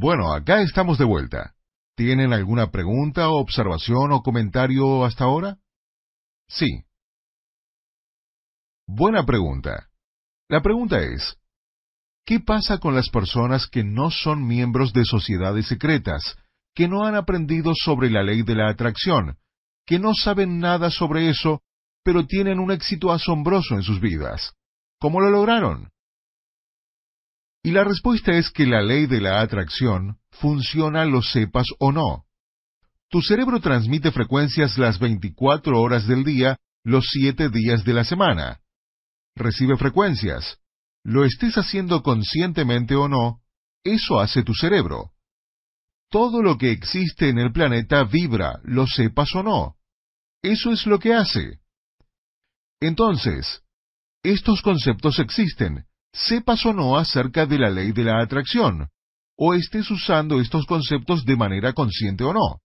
Bueno, acá estamos de vuelta. ¿Tienen alguna pregunta, observación o comentario hasta ahora? Sí. Buena pregunta. La pregunta es, ¿qué pasa con las personas que no son miembros de sociedades secretas, que no han aprendido sobre la ley de la atracción, que no saben nada sobre eso, pero tienen un éxito asombroso en sus vidas? ¿Cómo lo lograron? Y la respuesta es que la ley de la atracción funciona lo sepas o no. Tu cerebro transmite frecuencias las 24 horas del día, los 7 días de la semana. Recibe frecuencias. Lo estés haciendo conscientemente o no, eso hace tu cerebro. Todo lo que existe en el planeta vibra, lo sepas o no. Eso es lo que hace. Entonces, estos conceptos existen, sepas o no acerca de la ley de la atracción, o estés usando estos conceptos de manera consciente o no.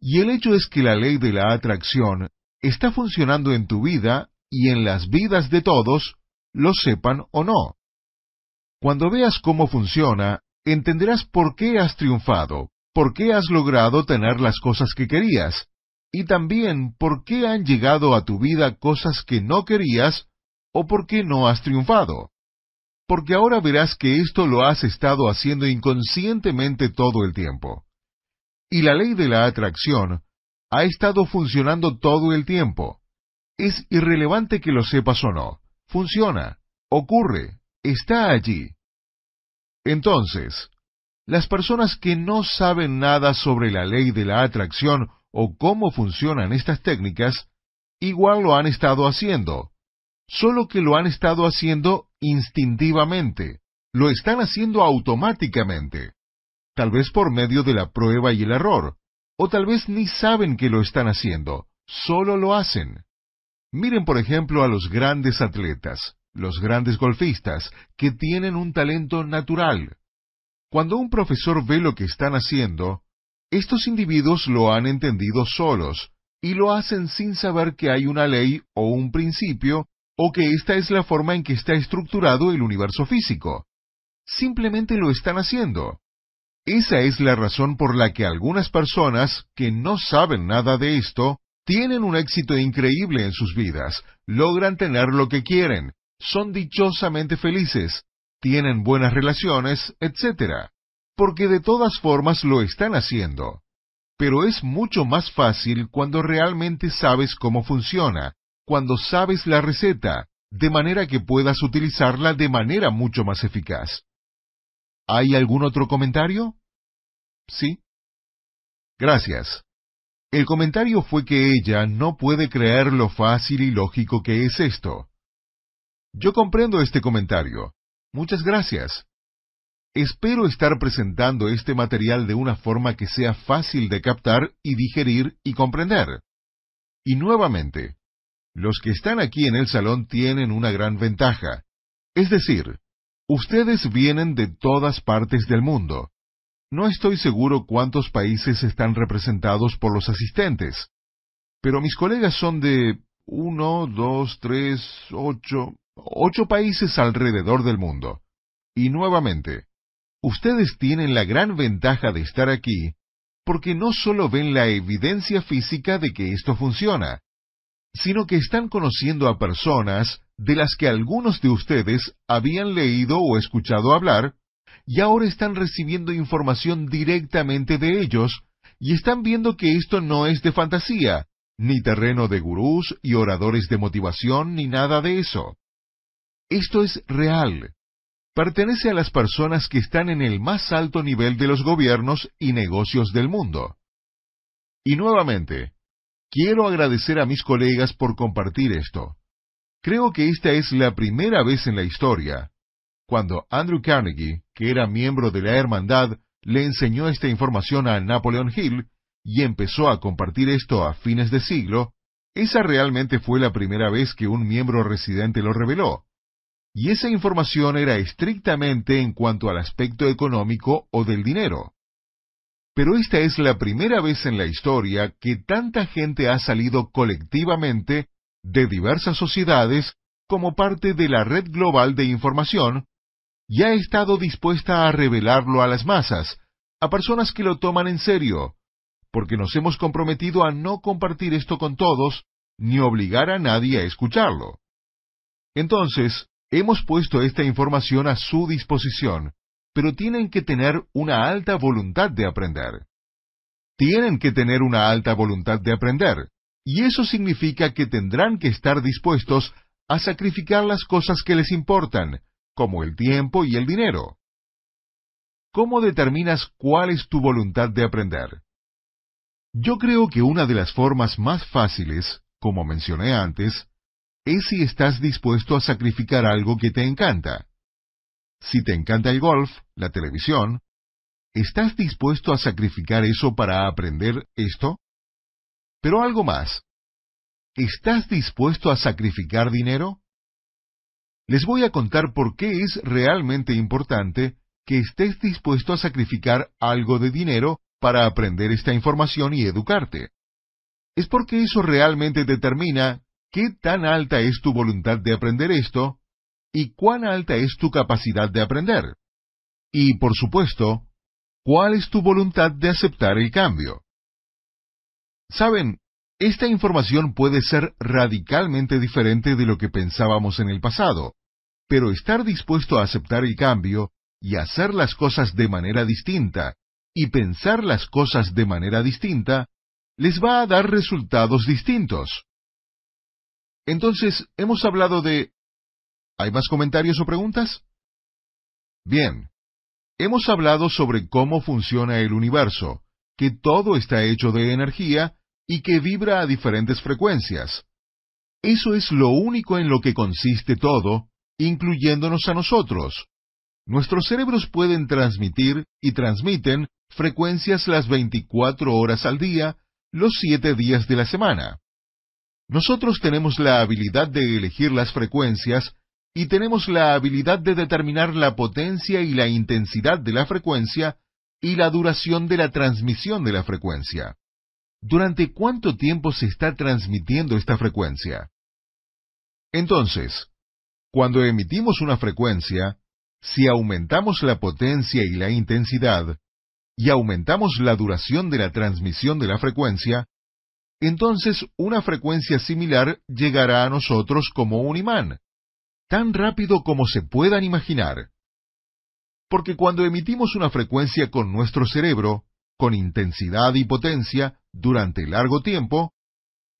Y el hecho es que la ley de la atracción está funcionando en tu vida y en las vidas de todos, lo sepan o no. Cuando veas cómo funciona, entenderás por qué has triunfado, por qué has logrado tener las cosas que querías, y también por qué han llegado a tu vida cosas que no querías o por qué no has triunfado. Porque ahora verás que esto lo has estado haciendo inconscientemente todo el tiempo. Y la ley de la atracción ha estado funcionando todo el tiempo. Es irrelevante que lo sepas o no. Funciona, ocurre, está allí. Entonces, las personas que no saben nada sobre la ley de la atracción o cómo funcionan estas técnicas, igual lo han estado haciendo, solo que lo han estado haciendo instintivamente, lo están haciendo automáticamente, tal vez por medio de la prueba y el error, o tal vez ni saben que lo están haciendo, solo lo hacen. Miren por ejemplo a los grandes atletas, los grandes golfistas, que tienen un talento natural. Cuando un profesor ve lo que están haciendo, estos individuos lo han entendido solos, y lo hacen sin saber que hay una ley o un principio o que esta es la forma en que está estructurado el universo físico. Simplemente lo están haciendo. Esa es la razón por la que algunas personas que no saben nada de esto tienen un éxito increíble en sus vidas, logran tener lo que quieren, son dichosamente felices, tienen buenas relaciones, etc. Porque de todas formas lo están haciendo. Pero es mucho más fácil cuando realmente sabes cómo funciona, cuando sabes la receta, de manera que puedas utilizarla de manera mucho más eficaz. ¿Hay algún otro comentario? ¿Sí? Gracias. El comentario fue que ella no puede creer lo fácil y lógico que es esto. Yo comprendo este comentario. Muchas gracias. Espero estar presentando este material de una forma que sea fácil de captar y digerir y comprender. Y nuevamente, los que están aquí en el salón tienen una gran ventaja. Es decir, ustedes vienen de todas partes del mundo. No estoy seguro cuántos países están representados por los asistentes, pero mis colegas son de uno, dos, tres, ocho, ocho países alrededor del mundo. Y nuevamente, ustedes tienen la gran ventaja de estar aquí porque no solo ven la evidencia física de que esto funciona, sino que están conociendo a personas de las que algunos de ustedes habían leído o escuchado hablar, y ahora están recibiendo información directamente de ellos, y están viendo que esto no es de fantasía, ni terreno de gurús y oradores de motivación, ni nada de eso. Esto es real. Pertenece a las personas que están en el más alto nivel de los gobiernos y negocios del mundo. Y nuevamente, Quiero agradecer a mis colegas por compartir esto. Creo que esta es la primera vez en la historia, cuando Andrew Carnegie, que era miembro de la Hermandad, le enseñó esta información a Napoleon Hill y empezó a compartir esto a fines de siglo, esa realmente fue la primera vez que un miembro residente lo reveló. Y esa información era estrictamente en cuanto al aspecto económico o del dinero. Pero esta es la primera vez en la historia que tanta gente ha salido colectivamente de diversas sociedades como parte de la red global de información y ha estado dispuesta a revelarlo a las masas, a personas que lo toman en serio, porque nos hemos comprometido a no compartir esto con todos, ni obligar a nadie a escucharlo. Entonces, hemos puesto esta información a su disposición, pero tienen que tener una alta voluntad de aprender. Tienen que tener una alta voluntad de aprender, y eso significa que tendrán que estar dispuestos a sacrificar las cosas que les importan, como el tiempo y el dinero. ¿Cómo determinas cuál es tu voluntad de aprender? Yo creo que una de las formas más fáciles, como mencioné antes, es si estás dispuesto a sacrificar algo que te encanta. Si te encanta el golf, la televisión, ¿estás dispuesto a sacrificar eso para aprender esto? Pero algo más. ¿Estás dispuesto a sacrificar dinero? Les voy a contar por qué es realmente importante que estés dispuesto a sacrificar algo de dinero para aprender esta información y educarte. Es porque eso realmente determina qué tan alta es tu voluntad de aprender esto y cuán alta es tu capacidad de aprender. Y, por supuesto, cuál es tu voluntad de aceptar el cambio. Saben, esta información puede ser radicalmente diferente de lo que pensábamos en el pasado, pero estar dispuesto a aceptar el cambio y hacer las cosas de manera distinta y pensar las cosas de manera distinta les va a dar resultados distintos. Entonces, hemos hablado de ¿Hay más comentarios o preguntas? Bien. Hemos hablado sobre cómo funciona el universo, que todo está hecho de energía y que vibra a diferentes frecuencias. Eso es lo único en lo que consiste todo, incluyéndonos a nosotros. Nuestros cerebros pueden transmitir y transmiten frecuencias las 24 horas al día, los 7 días de la semana. Nosotros tenemos la habilidad de elegir las frecuencias y tenemos la habilidad de determinar la potencia y la intensidad de la frecuencia y la duración de la transmisión de la frecuencia. ¿Durante cuánto tiempo se está transmitiendo esta frecuencia? Entonces, cuando emitimos una frecuencia, si aumentamos la potencia y la intensidad, y aumentamos la duración de la transmisión de la frecuencia, entonces una frecuencia similar llegará a nosotros como un imán, tan rápido como se puedan imaginar. Porque cuando emitimos una frecuencia con nuestro cerebro, con intensidad y potencia, durante largo tiempo,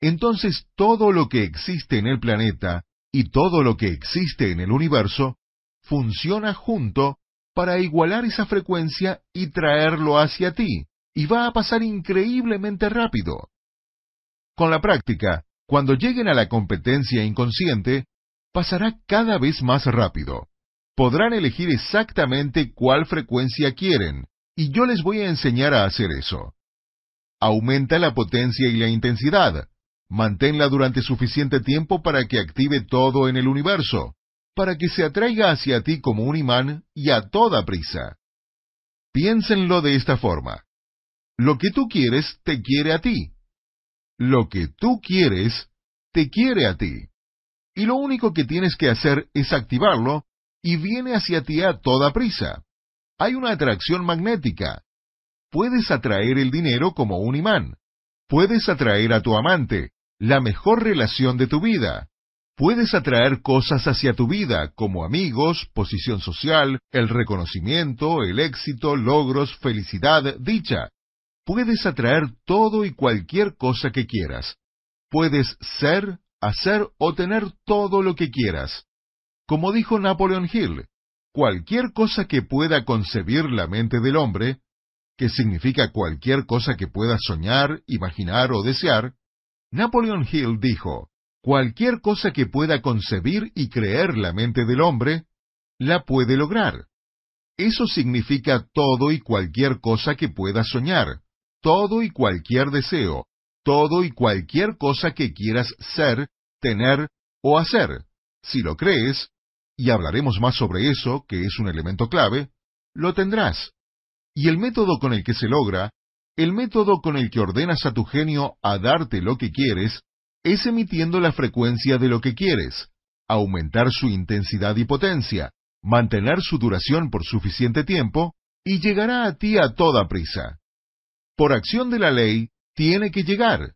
entonces todo lo que existe en el planeta y todo lo que existe en el universo funciona junto para igualar esa frecuencia y traerlo hacia ti, y va a pasar increíblemente rápido. Con la práctica, cuando lleguen a la competencia inconsciente, pasará cada vez más rápido. Podrán elegir exactamente cuál frecuencia quieren, y yo les voy a enseñar a hacer eso. Aumenta la potencia y la intensidad. Manténla durante suficiente tiempo para que active todo en el universo, para que se atraiga hacia ti como un imán y a toda prisa. Piénsenlo de esta forma. Lo que tú quieres te quiere a ti. Lo que tú quieres te quiere a ti y lo único que tienes que hacer es activarlo y viene hacia ti a toda prisa. Hay una atracción magnética. Puedes atraer el dinero como un imán. Puedes atraer a tu amante, la mejor relación de tu vida. Puedes atraer cosas hacia tu vida, como amigos, posición social, el reconocimiento, el éxito, logros, felicidad, dicha. Puedes atraer todo y cualquier cosa que quieras. Puedes ser, hacer o tener todo lo que quieras. Como dijo Napoleon Hill, cualquier cosa que pueda concebir la mente del hombre, que significa cualquier cosa que pueda soñar, imaginar o desear, Napoleon Hill dijo, cualquier cosa que pueda concebir y creer la mente del hombre, la puede lograr. Eso significa todo y cualquier cosa que pueda soñar, todo y cualquier deseo, todo y cualquier cosa que quieras ser, tener o hacer. Si lo crees, y hablaremos más sobre eso, que es un elemento clave, lo tendrás. Y el método con el que se logra, el método con el que ordenas a tu genio a darte lo que quieres, es emitiendo la frecuencia de lo que quieres, aumentar su intensidad y potencia, mantener su duración por suficiente tiempo y llegará a ti a toda prisa. Por acción de la ley, tiene que llegar.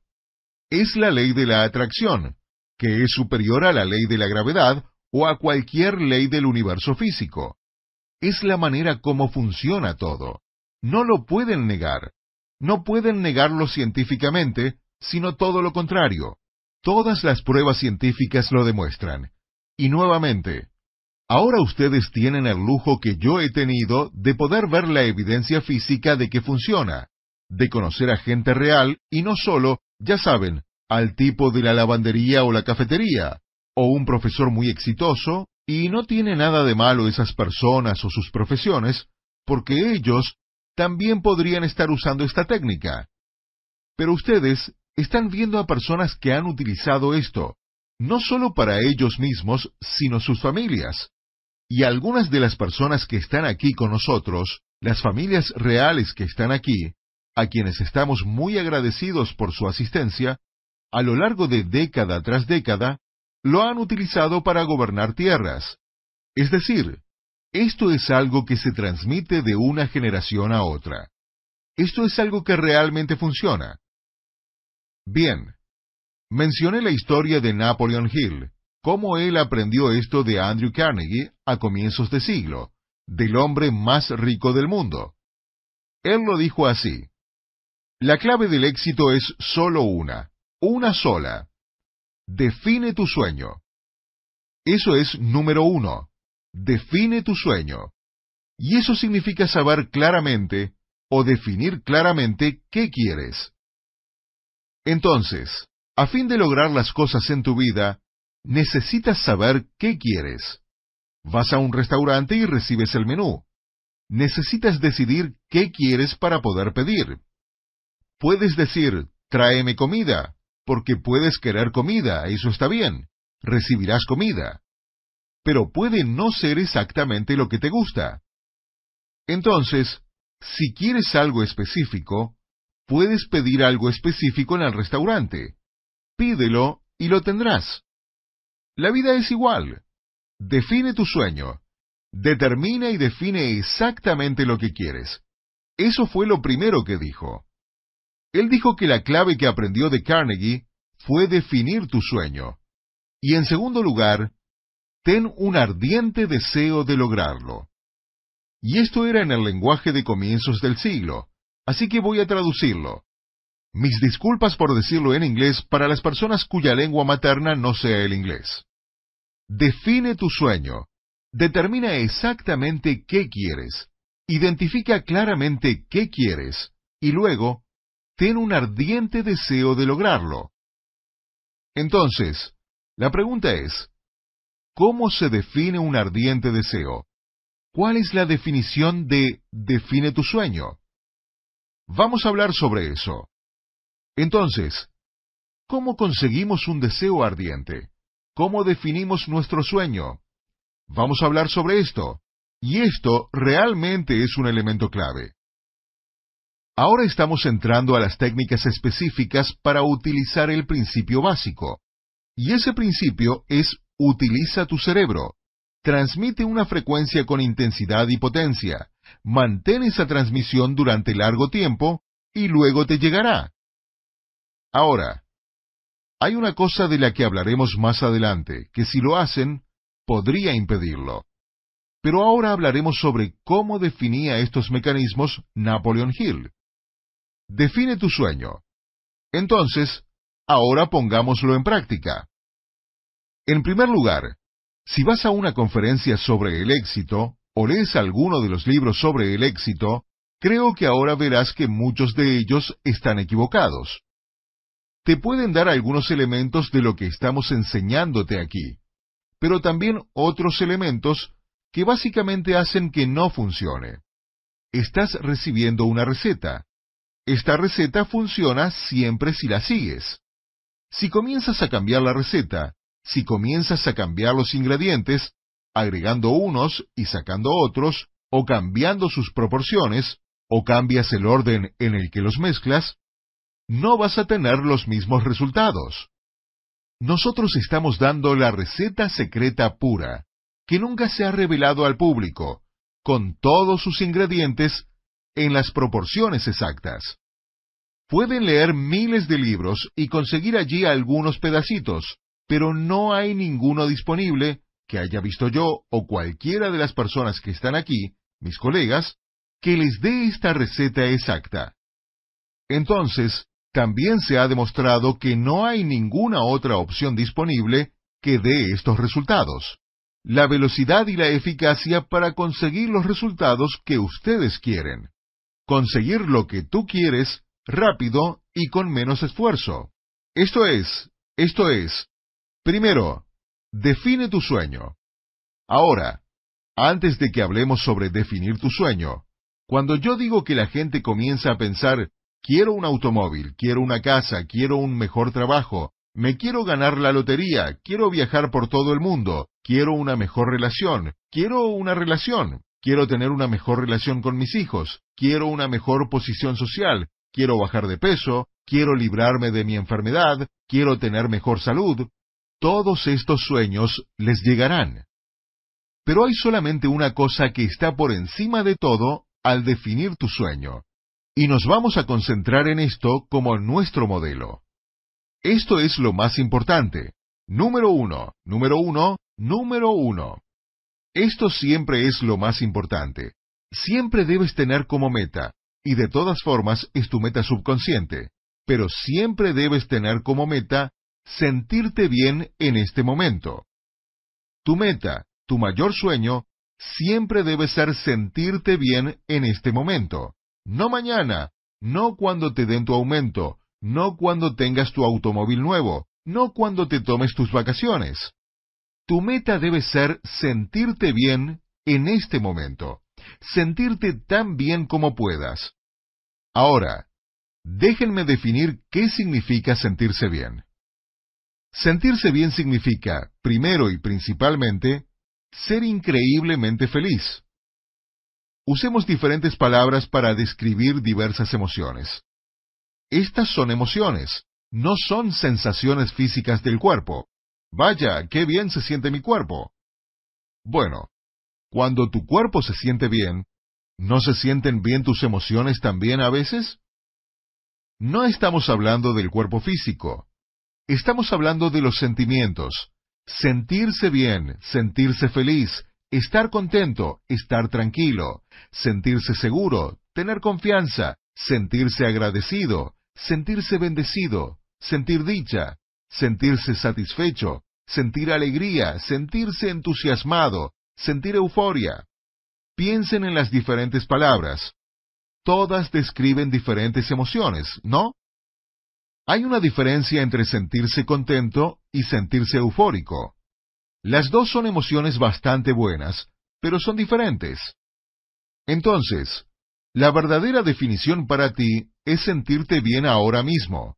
Es la ley de la atracción, que es superior a la ley de la gravedad o a cualquier ley del universo físico. Es la manera como funciona todo. No lo pueden negar. No pueden negarlo científicamente, sino todo lo contrario. Todas las pruebas científicas lo demuestran. Y nuevamente, ahora ustedes tienen el lujo que yo he tenido de poder ver la evidencia física de que funciona, de conocer a gente real y no solo, ya saben, al tipo de la lavandería o la cafetería, o un profesor muy exitoso, y no tiene nada de malo esas personas o sus profesiones, porque ellos también podrían estar usando esta técnica. Pero ustedes están viendo a personas que han utilizado esto, no solo para ellos mismos, sino sus familias. Y algunas de las personas que están aquí con nosotros, las familias reales que están aquí, a quienes estamos muy agradecidos por su asistencia, a lo largo de década tras década, lo han utilizado para gobernar tierras. Es decir, esto es algo que se transmite de una generación a otra. Esto es algo que realmente funciona. Bien, mencioné la historia de Napoleon Hill, cómo él aprendió esto de Andrew Carnegie a comienzos de siglo, del hombre más rico del mundo. Él lo dijo así. La clave del éxito es solo una, una sola. Define tu sueño. Eso es número uno. Define tu sueño. Y eso significa saber claramente o definir claramente qué quieres. Entonces, a fin de lograr las cosas en tu vida, necesitas saber qué quieres. Vas a un restaurante y recibes el menú. Necesitas decidir qué quieres para poder pedir. Puedes decir, tráeme comida, porque puedes querer comida, eso está bien, recibirás comida. Pero puede no ser exactamente lo que te gusta. Entonces, si quieres algo específico, puedes pedir algo específico en el restaurante. Pídelo y lo tendrás. La vida es igual. Define tu sueño. Determina y define exactamente lo que quieres. Eso fue lo primero que dijo. Él dijo que la clave que aprendió de Carnegie fue definir tu sueño. Y en segundo lugar, ten un ardiente deseo de lograrlo. Y esto era en el lenguaje de comienzos del siglo, así que voy a traducirlo. Mis disculpas por decirlo en inglés para las personas cuya lengua materna no sea el inglés. Define tu sueño. Determina exactamente qué quieres. Identifica claramente qué quieres. Y luego, ten un ardiente deseo de lograrlo. Entonces, la pregunta es, ¿cómo se define un ardiente deseo? ¿Cuál es la definición de define tu sueño? Vamos a hablar sobre eso. Entonces, ¿cómo conseguimos un deseo ardiente? ¿Cómo definimos nuestro sueño? Vamos a hablar sobre esto. Y esto realmente es un elemento clave. Ahora estamos entrando a las técnicas específicas para utilizar el principio básico. Y ese principio es utiliza tu cerebro. Transmite una frecuencia con intensidad y potencia. Mantén esa transmisión durante largo tiempo y luego te llegará. Ahora, hay una cosa de la que hablaremos más adelante, que si lo hacen, podría impedirlo. Pero ahora hablaremos sobre cómo definía estos mecanismos Napoleon Hill. Define tu sueño. Entonces, ahora pongámoslo en práctica. En primer lugar, si vas a una conferencia sobre el éxito, o lees alguno de los libros sobre el éxito, creo que ahora verás que muchos de ellos están equivocados. Te pueden dar algunos elementos de lo que estamos enseñándote aquí, pero también otros elementos que básicamente hacen que no funcione. Estás recibiendo una receta, esta receta funciona siempre si la sigues. Si comienzas a cambiar la receta, si comienzas a cambiar los ingredientes, agregando unos y sacando otros, o cambiando sus proporciones, o cambias el orden en el que los mezclas, no vas a tener los mismos resultados. Nosotros estamos dando la receta secreta pura, que nunca se ha revelado al público, con todos sus ingredientes en las proporciones exactas. Pueden leer miles de libros y conseguir allí algunos pedacitos, pero no hay ninguno disponible que haya visto yo o cualquiera de las personas que están aquí, mis colegas, que les dé esta receta exacta. Entonces, también se ha demostrado que no hay ninguna otra opción disponible que dé estos resultados. La velocidad y la eficacia para conseguir los resultados que ustedes quieren. Conseguir lo que tú quieres rápido y con menos esfuerzo. Esto es, esto es, primero, define tu sueño. Ahora, antes de que hablemos sobre definir tu sueño, cuando yo digo que la gente comienza a pensar, quiero un automóvil, quiero una casa, quiero un mejor trabajo, me quiero ganar la lotería, quiero viajar por todo el mundo, quiero una mejor relación, quiero una relación, quiero tener una mejor relación con mis hijos, quiero una mejor posición social, quiero bajar de peso, quiero librarme de mi enfermedad, quiero tener mejor salud. Todos estos sueños les llegarán. Pero hay solamente una cosa que está por encima de todo al definir tu sueño. Y nos vamos a concentrar en esto como nuestro modelo. Esto es lo más importante. Número uno, número uno, número uno. Esto siempre es lo más importante. Siempre debes tener como meta, y de todas formas es tu meta subconsciente, pero siempre debes tener como meta sentirte bien en este momento. Tu meta, tu mayor sueño, siempre debe ser sentirte bien en este momento. No mañana, no cuando te den tu aumento, no cuando tengas tu automóvil nuevo, no cuando te tomes tus vacaciones. Tu meta debe ser sentirte bien en este momento, sentirte tan bien como puedas. Ahora, déjenme definir qué significa sentirse bien. Sentirse bien significa, primero y principalmente, ser increíblemente feliz. Usemos diferentes palabras para describir diversas emociones. Estas son emociones, no son sensaciones físicas del cuerpo. Vaya, qué bien se siente mi cuerpo. Bueno, cuando tu cuerpo se siente bien, ¿no se sienten bien tus emociones también a veces? No estamos hablando del cuerpo físico. Estamos hablando de los sentimientos, Sentirse bien, sentirse feliz, estar contento, estar tranquilo, sentirse seguro, tener confianza, sentirse agradecido, sentirse bendecido, sentir dicha, sentirse satisfecho, sentir alegría, sentirse entusiasmado, sentir euforia. Piensen en las diferentes palabras. Todas describen diferentes emociones, ¿no? Hay una diferencia entre sentirse contento y sentirse eufórico. Las dos son emociones bastante buenas, pero son diferentes. Entonces, la verdadera definición para ti es sentirte bien ahora mismo.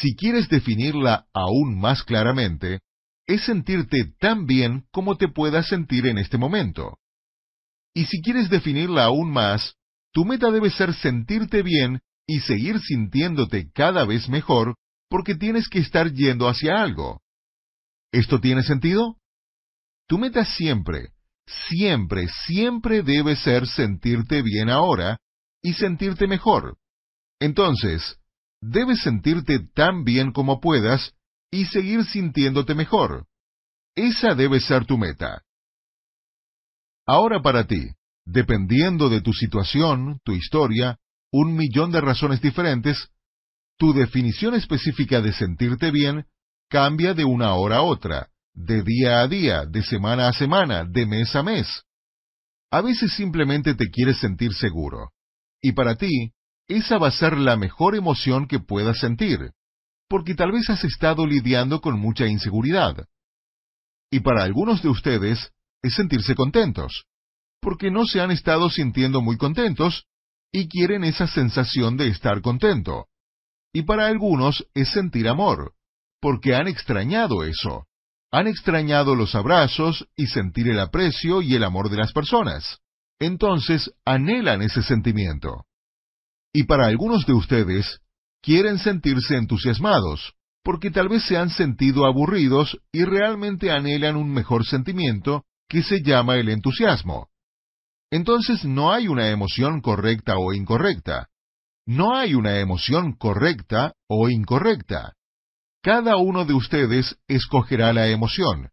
Si quieres definirla aún más claramente, es sentirte tan bien como te puedas sentir en este momento. Y si quieres definirla aún más, tu meta debe ser sentirte bien y seguir sintiéndote cada vez mejor porque tienes que estar yendo hacia algo. ¿Esto tiene sentido? Tu meta siempre, siempre, siempre debe ser sentirte bien ahora y sentirte mejor. Entonces, debes sentirte tan bien como puedas y seguir sintiéndote mejor. Esa debe ser tu meta. Ahora para ti, dependiendo de tu situación, tu historia, un millón de razones diferentes, tu definición específica de sentirte bien cambia de una hora a otra, de día a día, de semana a semana, de mes a mes. A veces simplemente te quieres sentir seguro. Y para ti, esa va a ser la mejor emoción que puedas sentir, porque tal vez has estado lidiando con mucha inseguridad. Y para algunos de ustedes, es sentirse contentos, porque no se han estado sintiendo muy contentos y quieren esa sensación de estar contento. Y para algunos es sentir amor, porque han extrañado eso. Han extrañado los abrazos y sentir el aprecio y el amor de las personas. Entonces anhelan ese sentimiento. Y para algunos de ustedes, quieren sentirse entusiasmados, porque tal vez se han sentido aburridos y realmente anhelan un mejor sentimiento que se llama el entusiasmo. Entonces no hay una emoción correcta o incorrecta. No hay una emoción correcta o incorrecta. Cada uno de ustedes escogerá la emoción,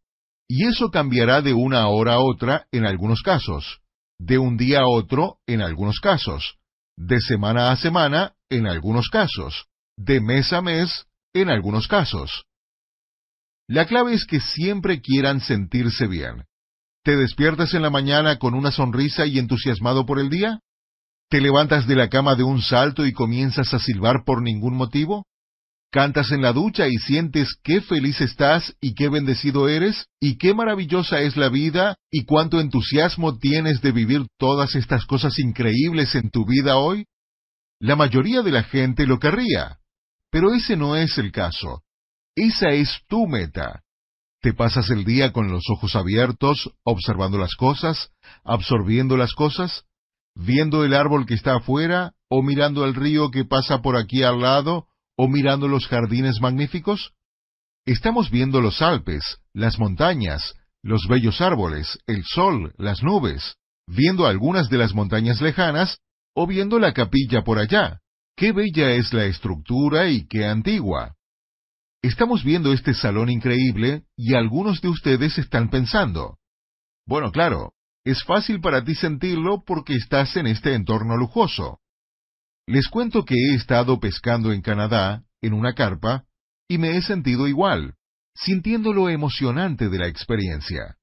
y eso cambiará de una hora a otra en algunos casos, de un día a otro en algunos casos, de semana a semana en algunos casos, de mes a mes en algunos casos. La clave es que siempre quieran sentirse bien. ¿Te despiertas en la mañana con una sonrisa y entusiasmado por el día? ¿Te levantas de la cama de un salto y comienzas a silbar por ningún motivo? ¿Cantas en la ducha y sientes qué feliz estás y qué bendecido eres y qué maravillosa es la vida y cuánto entusiasmo tienes de vivir todas estas cosas increíbles en tu vida hoy? La mayoría de la gente lo querría, pero ese no es el caso. Esa es tu meta. Te pasas el día con los ojos abiertos, observando las cosas, absorbiendo las cosas, viendo el árbol que está afuera, o mirando el río que pasa por aquí al lado, o mirando los jardines magníficos. Estamos viendo los Alpes, las montañas, los bellos árboles, el sol, las nubes, viendo algunas de las montañas lejanas, o viendo la capilla por allá. Qué bella es la estructura y qué antigua. Estamos viendo este salón increíble y algunos de ustedes están pensando, bueno, claro, es fácil para ti sentirlo porque estás en este entorno lujoso. Les cuento que he estado pescando en Canadá, en una carpa, y me he sentido igual, sintiendo lo emocionante de la experiencia.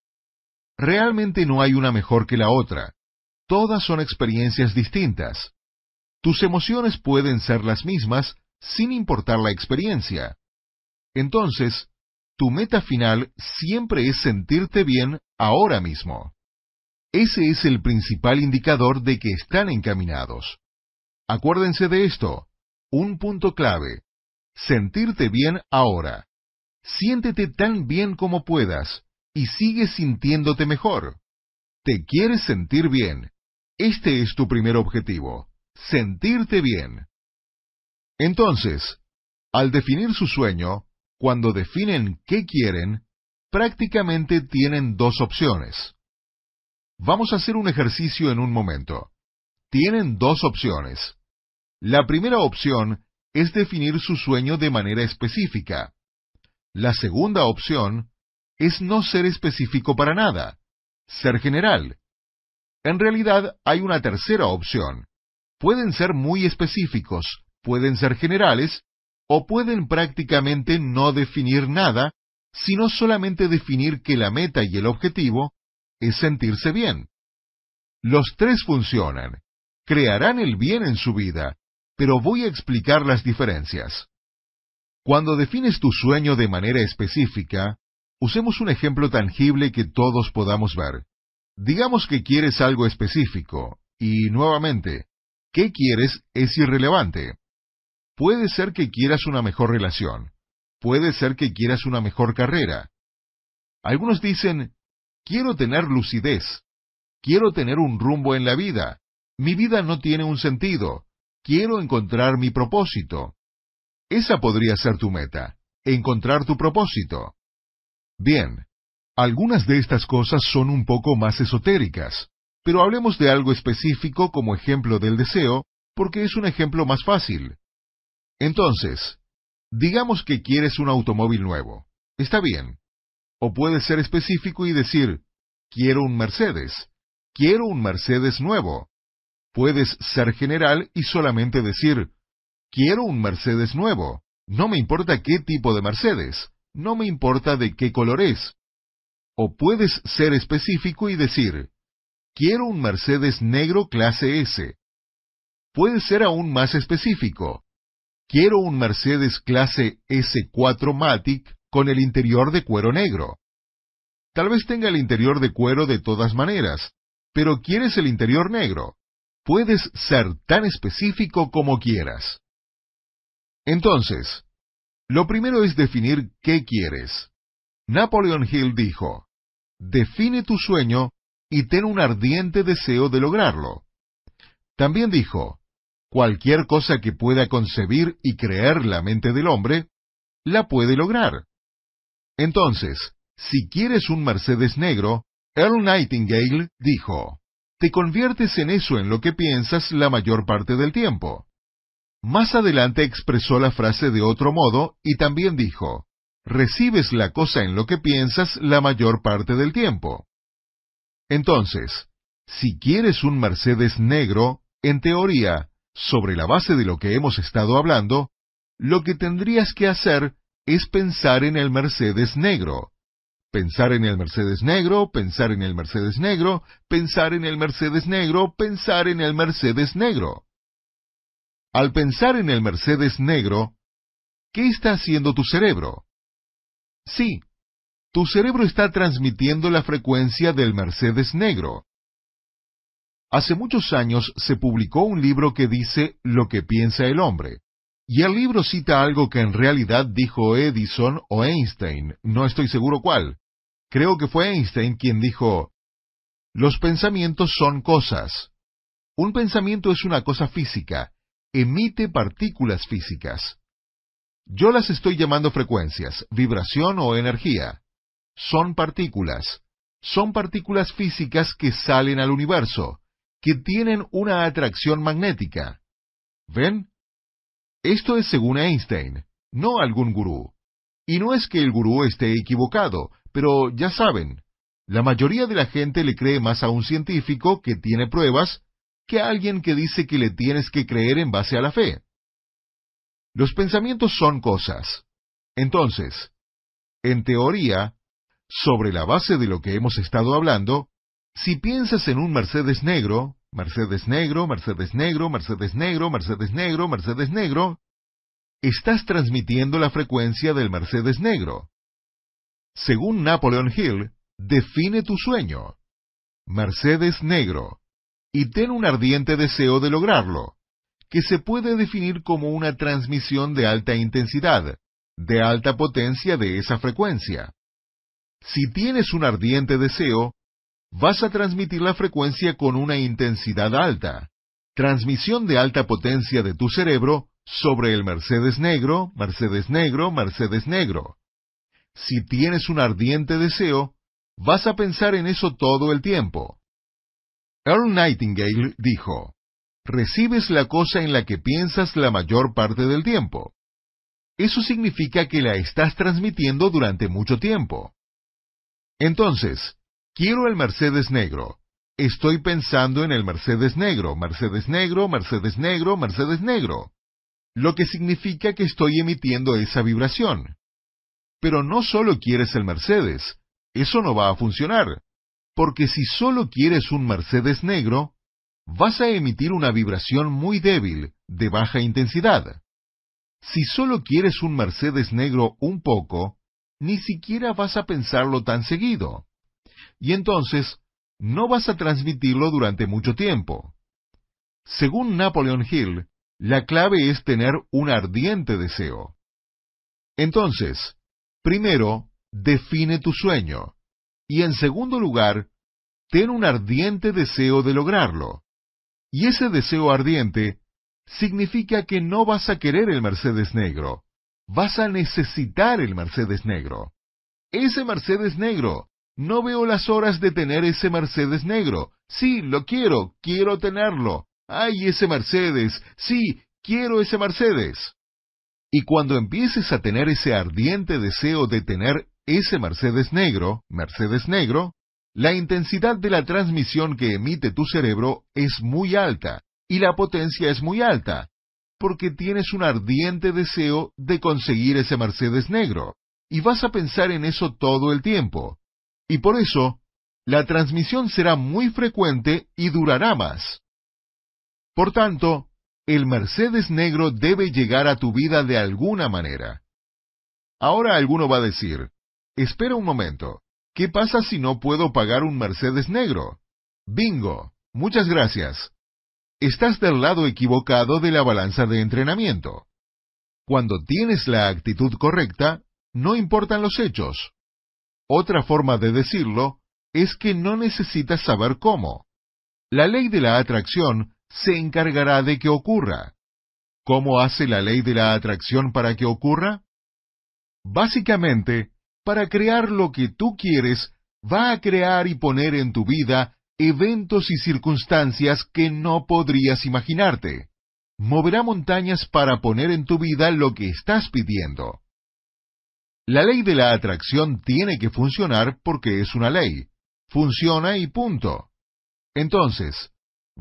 Realmente no hay una mejor que la otra. Todas son experiencias distintas. Tus emociones pueden ser las mismas sin importar la experiencia. Entonces, tu meta final siempre es sentirte bien ahora mismo. Ese es el principal indicador de que están encaminados. Acuérdense de esto, un punto clave, sentirte bien ahora. Siéntete tan bien como puedas y sigue sintiéndote mejor. Te quieres sentir bien. Este es tu primer objetivo, sentirte bien. Entonces, al definir su sueño, cuando definen qué quieren, prácticamente tienen dos opciones. Vamos a hacer un ejercicio en un momento. Tienen dos opciones. La primera opción es definir su sueño de manera específica. La segunda opción es no ser específico para nada, ser general. En realidad hay una tercera opción. Pueden ser muy específicos, pueden ser generales o pueden prácticamente no definir nada, sino solamente definir que la meta y el objetivo es sentirse bien. Los tres funcionan, crearán el bien en su vida, pero voy a explicar las diferencias. Cuando defines tu sueño de manera específica, usemos un ejemplo tangible que todos podamos ver. Digamos que quieres algo específico, y nuevamente, ¿qué quieres es irrelevante? Puede ser que quieras una mejor relación. Puede ser que quieras una mejor carrera. Algunos dicen, quiero tener lucidez. Quiero tener un rumbo en la vida. Mi vida no tiene un sentido. Quiero encontrar mi propósito. Esa podría ser tu meta, encontrar tu propósito. Bien, algunas de estas cosas son un poco más esotéricas, pero hablemos de algo específico como ejemplo del deseo, porque es un ejemplo más fácil. Entonces, digamos que quieres un automóvil nuevo. Está bien. O puedes ser específico y decir, quiero un Mercedes. Quiero un Mercedes nuevo. Puedes ser general y solamente decir, quiero un Mercedes nuevo. No me importa qué tipo de Mercedes. No me importa de qué color es. O puedes ser específico y decir, quiero un Mercedes negro clase S. Puedes ser aún más específico. Quiero un Mercedes clase S4 Matic con el interior de cuero negro. Tal vez tenga el interior de cuero de todas maneras, pero quieres el interior negro. Puedes ser tan específico como quieras. Entonces, lo primero es definir qué quieres. Napoleon Hill dijo, define tu sueño y ten un ardiente deseo de lograrlo. También dijo, Cualquier cosa que pueda concebir y creer la mente del hombre, la puede lograr. Entonces, si quieres un Mercedes negro, Earl Nightingale dijo, te conviertes en eso en lo que piensas la mayor parte del tiempo. Más adelante expresó la frase de otro modo y también dijo, recibes la cosa en lo que piensas la mayor parte del tiempo. Entonces, si quieres un Mercedes negro, en teoría, sobre la base de lo que hemos estado hablando, lo que tendrías que hacer es pensar en el Mercedes negro. Pensar en el Mercedes negro, pensar en el Mercedes negro, pensar en el Mercedes negro, pensar en el Mercedes negro. Al pensar en el Mercedes negro, ¿qué está haciendo tu cerebro? Sí, tu cerebro está transmitiendo la frecuencia del Mercedes negro. Hace muchos años se publicó un libro que dice Lo que piensa el hombre. Y el libro cita algo que en realidad dijo Edison o Einstein, no estoy seguro cuál. Creo que fue Einstein quien dijo, Los pensamientos son cosas. Un pensamiento es una cosa física, emite partículas físicas. Yo las estoy llamando frecuencias, vibración o energía. Son partículas. Son partículas físicas que salen al universo, que tienen una atracción magnética. ¿Ven? Esto es según Einstein, no algún gurú. Y no es que el gurú esté equivocado, pero ya saben, la mayoría de la gente le cree más a un científico que tiene pruebas que a alguien que dice que le tienes que creer en base a la fe. Los pensamientos son cosas. Entonces, en teoría, sobre la base de lo que hemos estado hablando, si piensas en un Mercedes negro, Mercedes negro, Mercedes negro, Mercedes negro, Mercedes negro, Mercedes negro, estás transmitiendo la frecuencia del Mercedes negro. Según Napoleon Hill, define tu sueño. Mercedes negro. Y ten un ardiente deseo de lograrlo, que se puede definir como una transmisión de alta intensidad, de alta potencia de esa frecuencia. Si tienes un ardiente deseo, vas a transmitir la frecuencia con una intensidad alta. Transmisión de alta potencia de tu cerebro sobre el Mercedes negro, Mercedes negro, Mercedes negro. Si tienes un ardiente deseo, vas a pensar en eso todo el tiempo. Earl Nightingale dijo, recibes la cosa en la que piensas la mayor parte del tiempo. Eso significa que la estás transmitiendo durante mucho tiempo. Entonces, Quiero el Mercedes negro. Estoy pensando en el Mercedes negro, Mercedes negro, Mercedes negro, Mercedes negro. Lo que significa que estoy emitiendo esa vibración. Pero no solo quieres el Mercedes. Eso no va a funcionar. Porque si solo quieres un Mercedes negro, vas a emitir una vibración muy débil, de baja intensidad. Si solo quieres un Mercedes negro un poco, ni siquiera vas a pensarlo tan seguido y entonces no vas a transmitirlo durante mucho tiempo. Según Napoleon Hill, la clave es tener un ardiente deseo. Entonces, primero, define tu sueño, y en segundo lugar, ten un ardiente deseo de lograrlo. Y ese deseo ardiente significa que no vas a querer el Mercedes negro, vas a necesitar el Mercedes negro. Ese Mercedes negro no veo las horas de tener ese Mercedes negro. Sí, lo quiero, quiero tenerlo. ¡Ay, ese Mercedes! Sí, quiero ese Mercedes. Y cuando empieces a tener ese ardiente deseo de tener ese Mercedes negro, Mercedes negro, la intensidad de la transmisión que emite tu cerebro es muy alta y la potencia es muy alta, porque tienes un ardiente deseo de conseguir ese Mercedes negro, y vas a pensar en eso todo el tiempo, y por eso, la transmisión será muy frecuente y durará más. Por tanto, el Mercedes negro debe llegar a tu vida de alguna manera. Ahora alguno va a decir, espera un momento, ¿qué pasa si no puedo pagar un Mercedes negro? Bingo, muchas gracias. Estás del lado equivocado de la balanza de entrenamiento. Cuando tienes la actitud correcta, no importan los hechos, otra forma de decirlo es que no necesitas saber cómo. La ley de la atracción se encargará de que ocurra. ¿Cómo hace la ley de la atracción para que ocurra? Básicamente, para crear lo que tú quieres, va a crear y poner en tu vida eventos y circunstancias que no podrías imaginarte. Moverá montañas para poner en tu vida lo que estás pidiendo. La ley de la atracción tiene que funcionar porque es una ley. Funciona y punto. Entonces,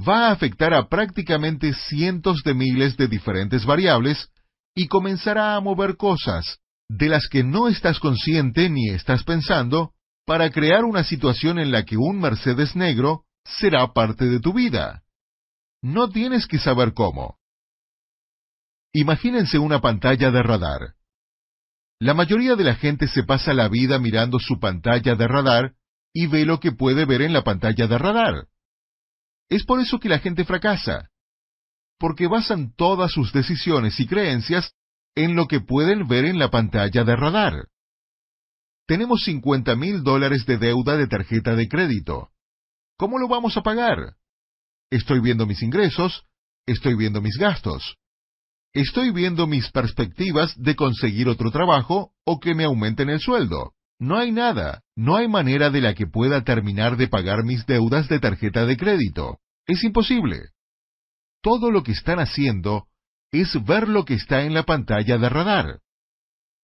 va a afectar a prácticamente cientos de miles de diferentes variables y comenzará a mover cosas de las que no estás consciente ni estás pensando para crear una situación en la que un Mercedes negro será parte de tu vida. No tienes que saber cómo. Imagínense una pantalla de radar. La mayoría de la gente se pasa la vida mirando su pantalla de radar y ve lo que puede ver en la pantalla de radar. Es por eso que la gente fracasa, porque basan todas sus decisiones y creencias en lo que pueden ver en la pantalla de radar. Tenemos 50 mil dólares de deuda de tarjeta de crédito. ¿Cómo lo vamos a pagar? Estoy viendo mis ingresos, estoy viendo mis gastos. Estoy viendo mis perspectivas de conseguir otro trabajo o que me aumenten el sueldo. No hay nada, no hay manera de la que pueda terminar de pagar mis deudas de tarjeta de crédito. Es imposible. Todo lo que están haciendo es ver lo que está en la pantalla de radar.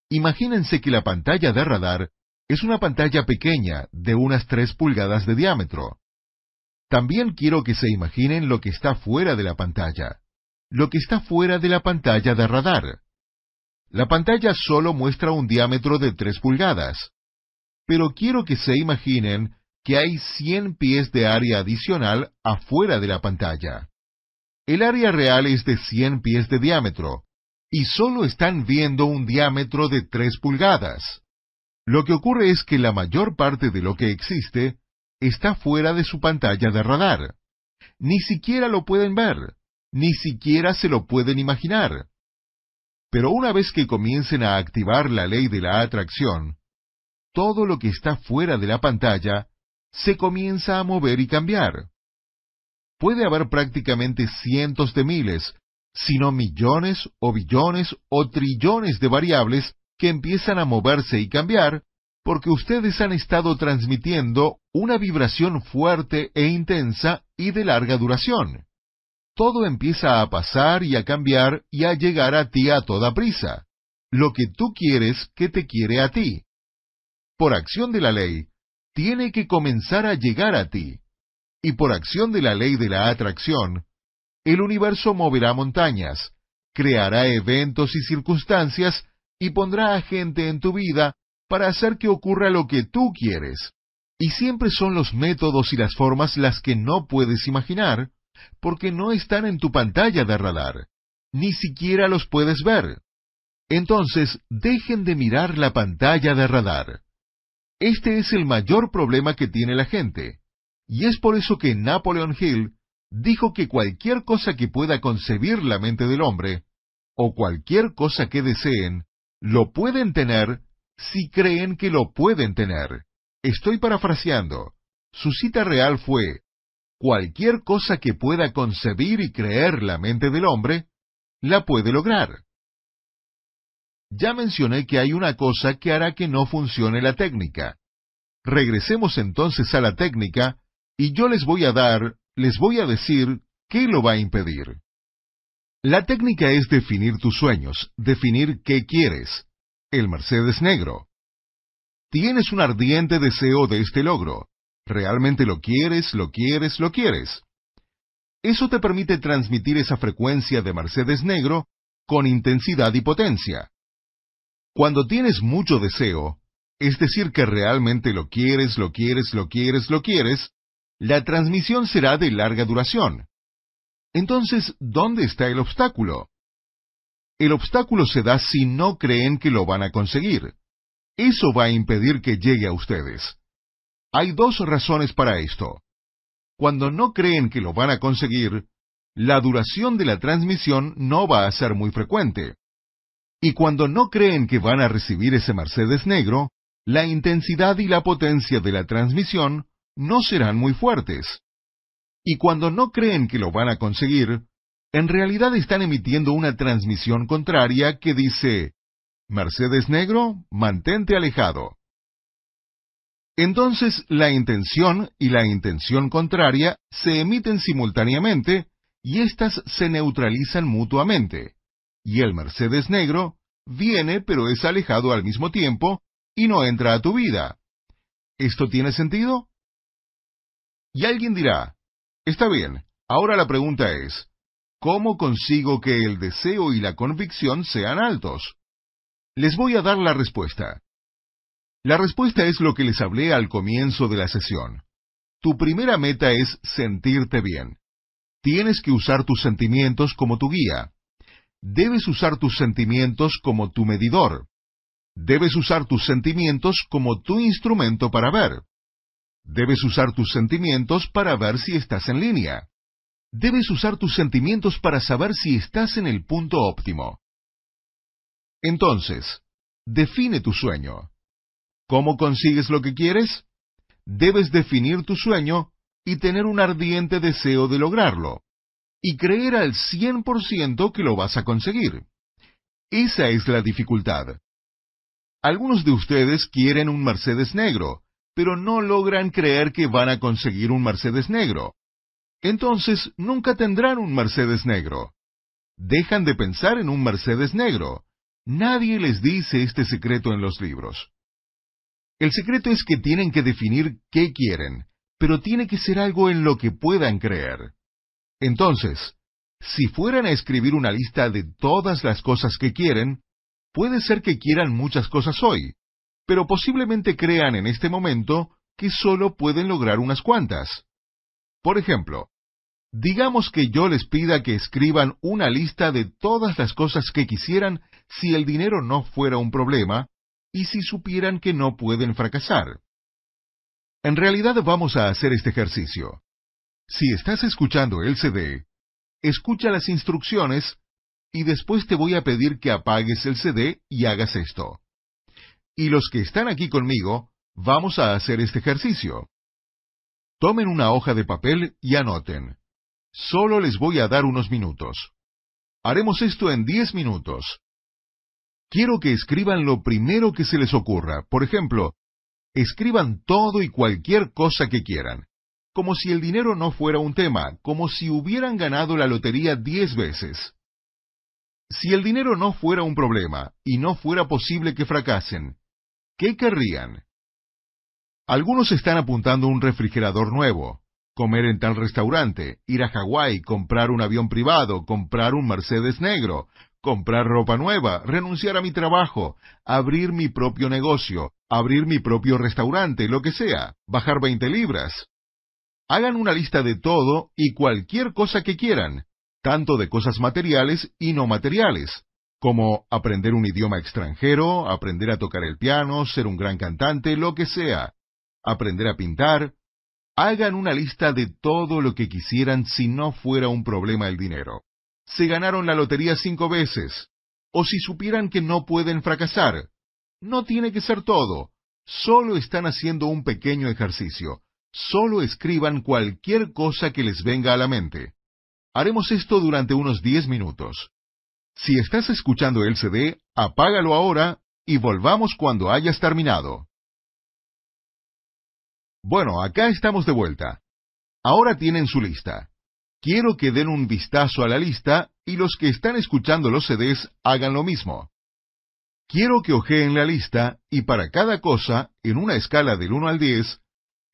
Imagínense que la pantalla de radar es una pantalla pequeña de unas 3 pulgadas de diámetro. También quiero que se imaginen lo que está fuera de la pantalla. Lo que está fuera de la pantalla de radar. La pantalla solo muestra un diámetro de 3 pulgadas pero quiero que se imaginen que hay 100 pies de área adicional afuera de la pantalla. El área real es de 100 pies de diámetro, y solo están viendo un diámetro de 3 pulgadas. Lo que ocurre es que la mayor parte de lo que existe está fuera de su pantalla de radar. Ni siquiera lo pueden ver, ni siquiera se lo pueden imaginar. Pero una vez que comiencen a activar la ley de la atracción, todo lo que está fuera de la pantalla se comienza a mover y cambiar. Puede haber prácticamente cientos de miles, si no millones o billones o trillones de variables que empiezan a moverse y cambiar porque ustedes han estado transmitiendo una vibración fuerte e intensa y de larga duración. Todo empieza a pasar y a cambiar y a llegar a ti a toda prisa. Lo que tú quieres que te quiere a ti por acción de la ley, tiene que comenzar a llegar a ti. Y por acción de la ley de la atracción, el universo moverá montañas, creará eventos y circunstancias y pondrá a gente en tu vida para hacer que ocurra lo que tú quieres. Y siempre son los métodos y las formas las que no puedes imaginar, porque no están en tu pantalla de radar. Ni siquiera los puedes ver. Entonces, dejen de mirar la pantalla de radar. Este es el mayor problema que tiene la gente, y es por eso que Napoleon Hill dijo que cualquier cosa que pueda concebir la mente del hombre, o cualquier cosa que deseen, lo pueden tener si creen que lo pueden tener. Estoy parafraseando. Su cita real fue, cualquier cosa que pueda concebir y creer la mente del hombre, la puede lograr. Ya mencioné que hay una cosa que hará que no funcione la técnica. Regresemos entonces a la técnica y yo les voy a dar, les voy a decir qué lo va a impedir. La técnica es definir tus sueños, definir qué quieres. El Mercedes negro. Tienes un ardiente deseo de este logro. Realmente lo quieres, lo quieres, lo quieres. Eso te permite transmitir esa frecuencia de Mercedes negro con intensidad y potencia. Cuando tienes mucho deseo, es decir, que realmente lo quieres, lo quieres, lo quieres, lo quieres, la transmisión será de larga duración. Entonces, ¿dónde está el obstáculo? El obstáculo se da si no creen que lo van a conseguir. Eso va a impedir que llegue a ustedes. Hay dos razones para esto. Cuando no creen que lo van a conseguir, la duración de la transmisión no va a ser muy frecuente. Y cuando no creen que van a recibir ese Mercedes negro, la intensidad y la potencia de la transmisión no serán muy fuertes. Y cuando no creen que lo van a conseguir, en realidad están emitiendo una transmisión contraria que dice, Mercedes negro, mantente alejado. Entonces la intención y la intención contraria se emiten simultáneamente y éstas se neutralizan mutuamente. Y el Mercedes negro viene pero es alejado al mismo tiempo y no entra a tu vida. ¿Esto tiene sentido? Y alguien dirá, está bien, ahora la pregunta es, ¿cómo consigo que el deseo y la convicción sean altos? Les voy a dar la respuesta. La respuesta es lo que les hablé al comienzo de la sesión. Tu primera meta es sentirte bien. Tienes que usar tus sentimientos como tu guía. Debes usar tus sentimientos como tu medidor. Debes usar tus sentimientos como tu instrumento para ver. Debes usar tus sentimientos para ver si estás en línea. Debes usar tus sentimientos para saber si estás en el punto óptimo. Entonces, define tu sueño. ¿Cómo consigues lo que quieres? Debes definir tu sueño y tener un ardiente deseo de lograrlo, y creer al 100% que lo vas a conseguir. Esa es la dificultad. Algunos de ustedes quieren un Mercedes negro, pero no logran creer que van a conseguir un Mercedes negro. Entonces nunca tendrán un Mercedes negro. Dejan de pensar en un Mercedes negro. Nadie les dice este secreto en los libros. El secreto es que tienen que definir qué quieren, pero tiene que ser algo en lo que puedan creer. Entonces, si fueran a escribir una lista de todas las cosas que quieren, puede ser que quieran muchas cosas hoy, pero posiblemente crean en este momento que solo pueden lograr unas cuantas. Por ejemplo, digamos que yo les pida que escriban una lista de todas las cosas que quisieran si el dinero no fuera un problema y si supieran que no pueden fracasar. En realidad vamos a hacer este ejercicio. Si estás escuchando el CD, escucha las instrucciones y después te voy a pedir que apagues el CD y hagas esto. Y los que están aquí conmigo, vamos a hacer este ejercicio. Tomen una hoja de papel y anoten. Solo les voy a dar unos minutos. Haremos esto en 10 minutos. Quiero que escriban lo primero que se les ocurra. Por ejemplo, Escriban todo y cualquier cosa que quieran, como si el dinero no fuera un tema, como si hubieran ganado la lotería diez veces. Si el dinero no fuera un problema y no fuera posible que fracasen, ¿qué querrían? Algunos están apuntando un refrigerador nuevo, comer en tal restaurante, ir a Hawái, comprar un avión privado, comprar un Mercedes negro, comprar ropa nueva, renunciar a mi trabajo, abrir mi propio negocio, abrir mi propio restaurante, lo que sea, bajar 20 libras. Hagan una lista de todo y cualquier cosa que quieran, tanto de cosas materiales y no materiales, como aprender un idioma extranjero, aprender a tocar el piano, ser un gran cantante, lo que sea, aprender a pintar. Hagan una lista de todo lo que quisieran si no fuera un problema el dinero se ganaron la lotería cinco veces, o si supieran que no pueden fracasar. No tiene que ser todo, solo están haciendo un pequeño ejercicio, solo escriban cualquier cosa que les venga a la mente. Haremos esto durante unos diez minutos. Si estás escuchando el CD, apágalo ahora y volvamos cuando hayas terminado. Bueno, acá estamos de vuelta. Ahora tienen su lista. Quiero que den un vistazo a la lista y los que están escuchando los CDs hagan lo mismo. Quiero que ojeen la lista y para cada cosa, en una escala del 1 al 10,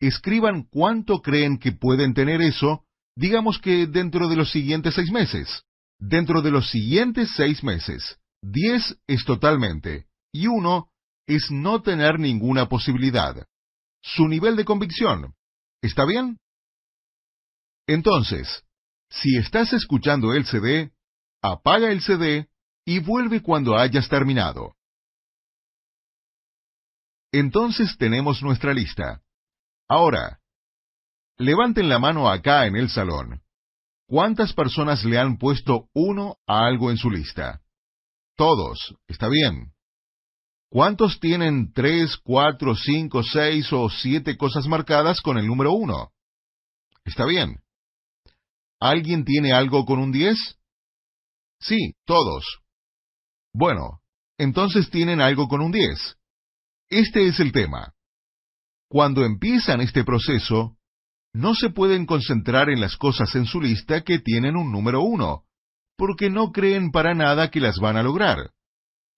escriban cuánto creen que pueden tener eso, digamos que dentro de los siguientes seis meses. Dentro de los siguientes seis meses, 10 es totalmente, y 1 es no tener ninguna posibilidad. Su nivel de convicción. ¿Está bien? Entonces, si estás escuchando el CD, apaga el CD y vuelve cuando hayas terminado. Entonces tenemos nuestra lista. Ahora, levanten la mano acá en el salón. ¿Cuántas personas le han puesto uno a algo en su lista? Todos, está bien. ¿Cuántos tienen tres, cuatro, cinco, seis o siete cosas marcadas con el número uno? Está bien. ¿Alguien tiene algo con un 10? Sí, todos. Bueno, entonces tienen algo con un 10. Este es el tema. Cuando empiezan este proceso, no se pueden concentrar en las cosas en su lista que tienen un número uno, porque no creen para nada que las van a lograr.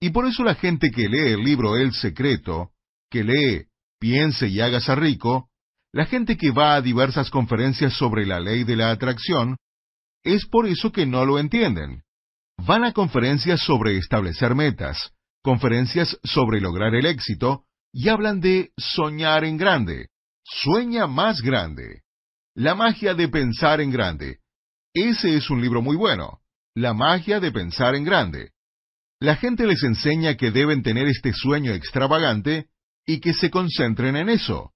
Y por eso la gente que lee el libro El Secreto, que lee Piense y hágase rico, la gente que va a diversas conferencias sobre la ley de la atracción, es por eso que no lo entienden. Van a conferencias sobre establecer metas, conferencias sobre lograr el éxito, y hablan de soñar en grande. Sueña más grande. La magia de pensar en grande. Ese es un libro muy bueno. La magia de pensar en grande. La gente les enseña que deben tener este sueño extravagante y que se concentren en eso.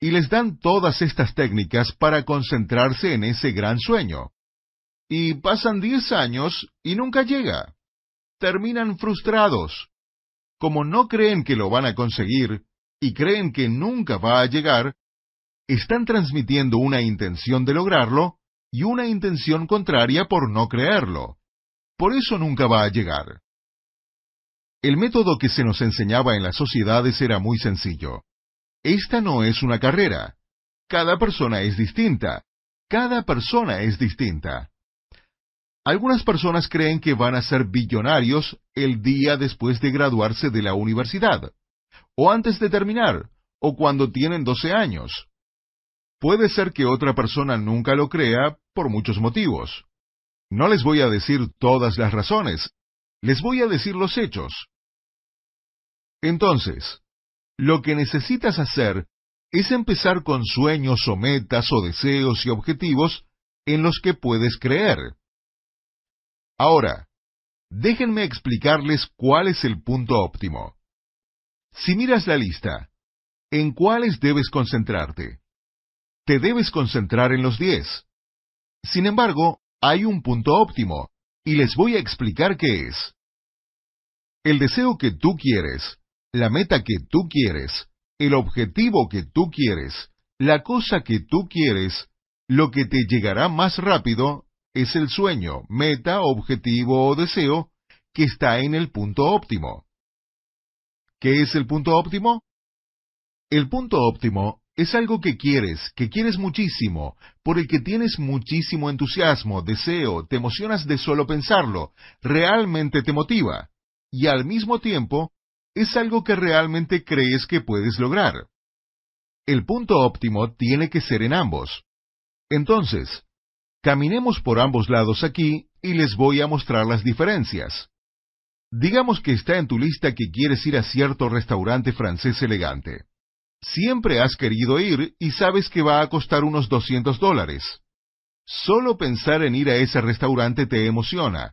Y les dan todas estas técnicas para concentrarse en ese gran sueño. Y pasan diez años y nunca llega. Terminan frustrados. Como no creen que lo van a conseguir y creen que nunca va a llegar, están transmitiendo una intención de lograrlo y una intención contraria por no creerlo. Por eso nunca va a llegar. El método que se nos enseñaba en las sociedades era muy sencillo. Esta no es una carrera. Cada persona es distinta. Cada persona es distinta. Algunas personas creen que van a ser billonarios el día después de graduarse de la universidad, o antes de terminar, o cuando tienen 12 años. Puede ser que otra persona nunca lo crea por muchos motivos. No les voy a decir todas las razones, les voy a decir los hechos. Entonces, lo que necesitas hacer es empezar con sueños o metas o deseos y objetivos en los que puedes creer. Ahora, déjenme explicarles cuál es el punto óptimo. Si miras la lista, ¿en cuáles debes concentrarte? Te debes concentrar en los diez. Sin embargo, hay un punto óptimo, y les voy a explicar qué es. El deseo que tú quieres, la meta que tú quieres, el objetivo que tú quieres, la cosa que tú quieres, lo que te llegará más rápido es el sueño, meta, objetivo o deseo que está en el punto óptimo. ¿Qué es el punto óptimo? El punto óptimo es algo que quieres, que quieres muchísimo, por el que tienes muchísimo entusiasmo, deseo, te emocionas de solo pensarlo, realmente te motiva, y al mismo tiempo es algo que realmente crees que puedes lograr. El punto óptimo tiene que ser en ambos. Entonces, Caminemos por ambos lados aquí y les voy a mostrar las diferencias. Digamos que está en tu lista que quieres ir a cierto restaurante francés elegante. Siempre has querido ir y sabes que va a costar unos 200 dólares. Solo pensar en ir a ese restaurante te emociona.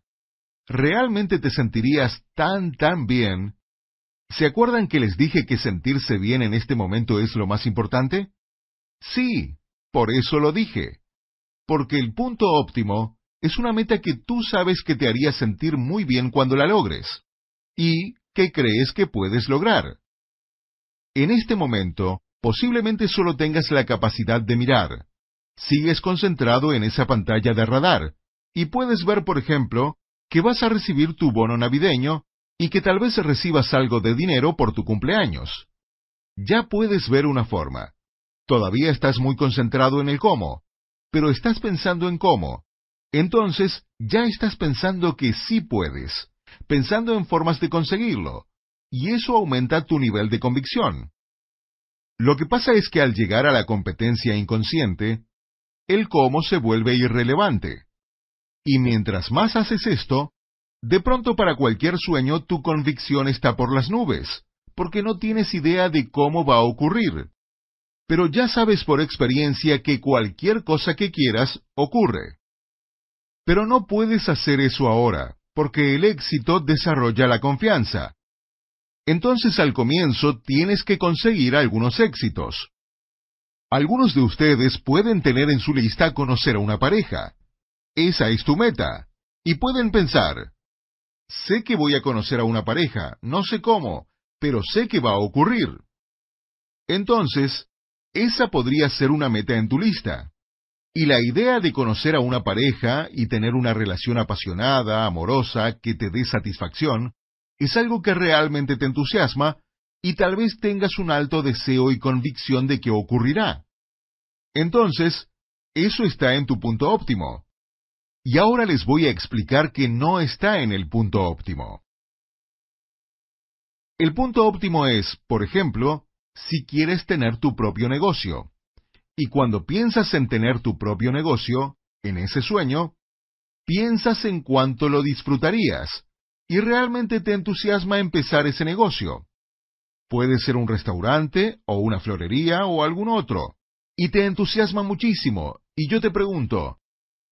¿Realmente te sentirías tan, tan bien? ¿Se acuerdan que les dije que sentirse bien en este momento es lo más importante? Sí, por eso lo dije porque el punto óptimo es una meta que tú sabes que te haría sentir muy bien cuando la logres, y que crees que puedes lograr. En este momento, posiblemente solo tengas la capacidad de mirar. Sigues concentrado en esa pantalla de radar, y puedes ver, por ejemplo, que vas a recibir tu bono navideño y que tal vez recibas algo de dinero por tu cumpleaños. Ya puedes ver una forma. Todavía estás muy concentrado en el cómo, pero estás pensando en cómo. Entonces ya estás pensando que sí puedes, pensando en formas de conseguirlo, y eso aumenta tu nivel de convicción. Lo que pasa es que al llegar a la competencia inconsciente, el cómo se vuelve irrelevante. Y mientras más haces esto, de pronto para cualquier sueño tu convicción está por las nubes, porque no tienes idea de cómo va a ocurrir pero ya sabes por experiencia que cualquier cosa que quieras ocurre. Pero no puedes hacer eso ahora, porque el éxito desarrolla la confianza. Entonces al comienzo tienes que conseguir algunos éxitos. Algunos de ustedes pueden tener en su lista conocer a una pareja. Esa es tu meta. Y pueden pensar, sé que voy a conocer a una pareja, no sé cómo, pero sé que va a ocurrir. Entonces, esa podría ser una meta en tu lista. Y la idea de conocer a una pareja y tener una relación apasionada, amorosa, que te dé satisfacción, es algo que realmente te entusiasma y tal vez tengas un alto deseo y convicción de que ocurrirá. Entonces, eso está en tu punto óptimo. Y ahora les voy a explicar que no está en el punto óptimo. El punto óptimo es, por ejemplo, si quieres tener tu propio negocio. Y cuando piensas en tener tu propio negocio, en ese sueño, piensas en cuánto lo disfrutarías, y realmente te entusiasma empezar ese negocio. Puede ser un restaurante, o una florería, o algún otro, y te entusiasma muchísimo, y yo te pregunto,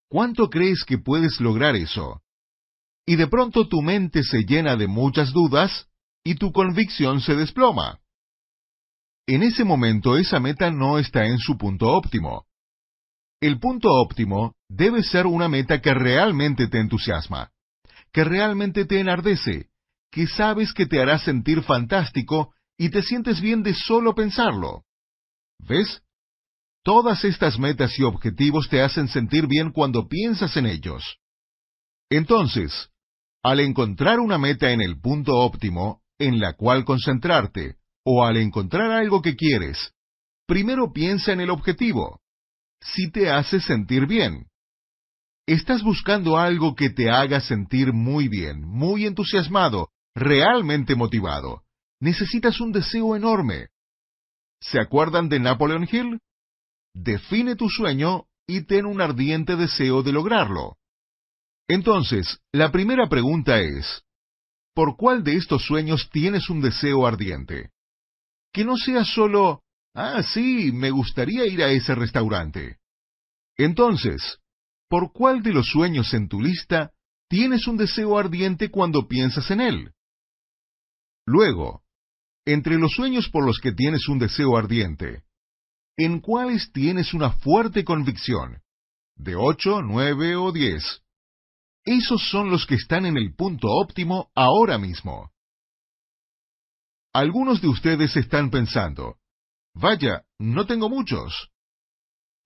¿cuánto crees que puedes lograr eso? Y de pronto tu mente se llena de muchas dudas, y tu convicción se desploma. En ese momento esa meta no está en su punto óptimo. El punto óptimo debe ser una meta que realmente te entusiasma, que realmente te enardece, que sabes que te hará sentir fantástico y te sientes bien de solo pensarlo. ¿Ves? Todas estas metas y objetivos te hacen sentir bien cuando piensas en ellos. Entonces, al encontrar una meta en el punto óptimo, en la cual concentrarte, o al encontrar algo que quieres, primero piensa en el objetivo. Si te hace sentir bien. Estás buscando algo que te haga sentir muy bien, muy entusiasmado, realmente motivado. Necesitas un deseo enorme. ¿Se acuerdan de Napoleon Hill? Define tu sueño y ten un ardiente deseo de lograrlo. Entonces, la primera pregunta es, ¿por cuál de estos sueños tienes un deseo ardiente? Que no sea solo, ah, sí, me gustaría ir a ese restaurante. Entonces, ¿por cuál de los sueños en tu lista tienes un deseo ardiente cuando piensas en él? Luego, entre los sueños por los que tienes un deseo ardiente, ¿en cuáles tienes una fuerte convicción? ¿De ocho, nueve o diez? Esos son los que están en el punto óptimo ahora mismo. Algunos de ustedes están pensando, vaya, no tengo muchos.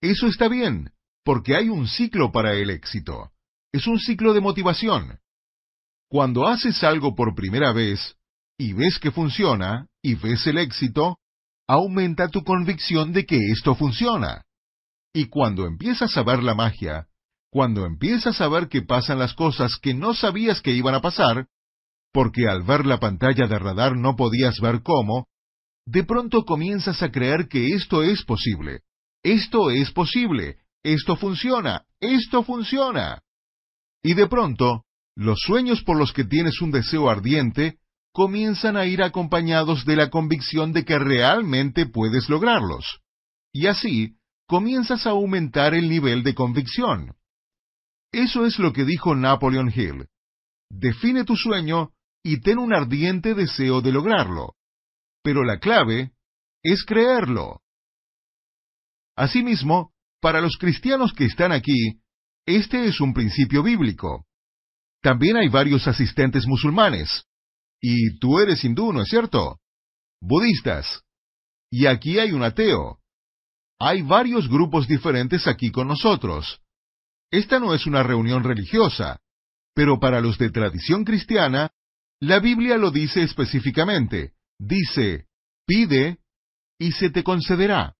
Eso está bien, porque hay un ciclo para el éxito. Es un ciclo de motivación. Cuando haces algo por primera vez, y ves que funciona, y ves el éxito, aumenta tu convicción de que esto funciona. Y cuando empiezas a ver la magia, cuando empiezas a ver que pasan las cosas que no sabías que iban a pasar, porque al ver la pantalla de radar no podías ver cómo, de pronto comienzas a creer que esto es posible. Esto es posible. Esto funciona. Esto funciona. Y de pronto, los sueños por los que tienes un deseo ardiente comienzan a ir acompañados de la convicción de que realmente puedes lograrlos. Y así, comienzas a aumentar el nivel de convicción. Eso es lo que dijo Napoleon Hill. Define tu sueño y ten un ardiente deseo de lograrlo. Pero la clave es creerlo. Asimismo, para los cristianos que están aquí, este es un principio bíblico. También hay varios asistentes musulmanes. Y tú eres hindú, ¿no es cierto? Budistas. Y aquí hay un ateo. Hay varios grupos diferentes aquí con nosotros. Esta no es una reunión religiosa, pero para los de tradición cristiana, la Biblia lo dice específicamente. Dice, pide y se te concederá.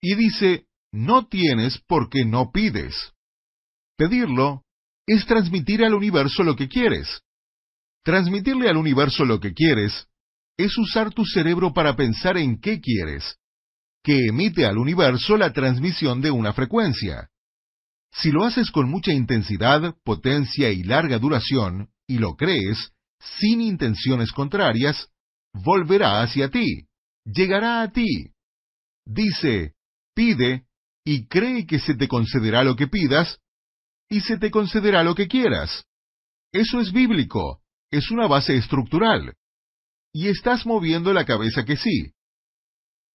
Y dice, no tienes porque no pides. Pedirlo es transmitir al universo lo que quieres. Transmitirle al universo lo que quieres es usar tu cerebro para pensar en qué quieres, que emite al universo la transmisión de una frecuencia. Si lo haces con mucha intensidad, potencia y larga duración, y lo crees, sin intenciones contrarias, volverá hacia ti, llegará a ti. Dice, pide, y cree que se te concederá lo que pidas, y se te concederá lo que quieras. Eso es bíblico, es una base estructural. Y estás moviendo la cabeza que sí.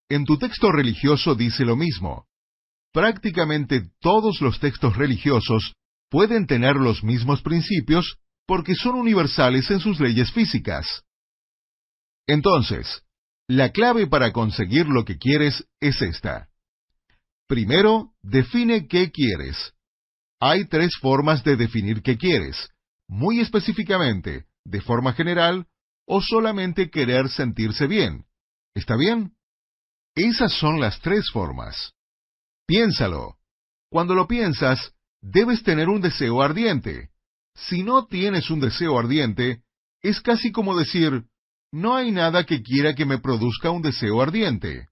En tu texto religioso dice lo mismo prácticamente todos los textos religiosos pueden tener los mismos principios porque son universales en sus leyes físicas. Entonces, la clave para conseguir lo que quieres es esta. Primero, define qué quieres. Hay tres formas de definir qué quieres, muy específicamente, de forma general o solamente querer sentirse bien. ¿Está bien? Esas son las tres formas. Piénsalo. Cuando lo piensas, debes tener un deseo ardiente. Si no tienes un deseo ardiente, es casi como decir, no hay nada que quiera que me produzca un deseo ardiente.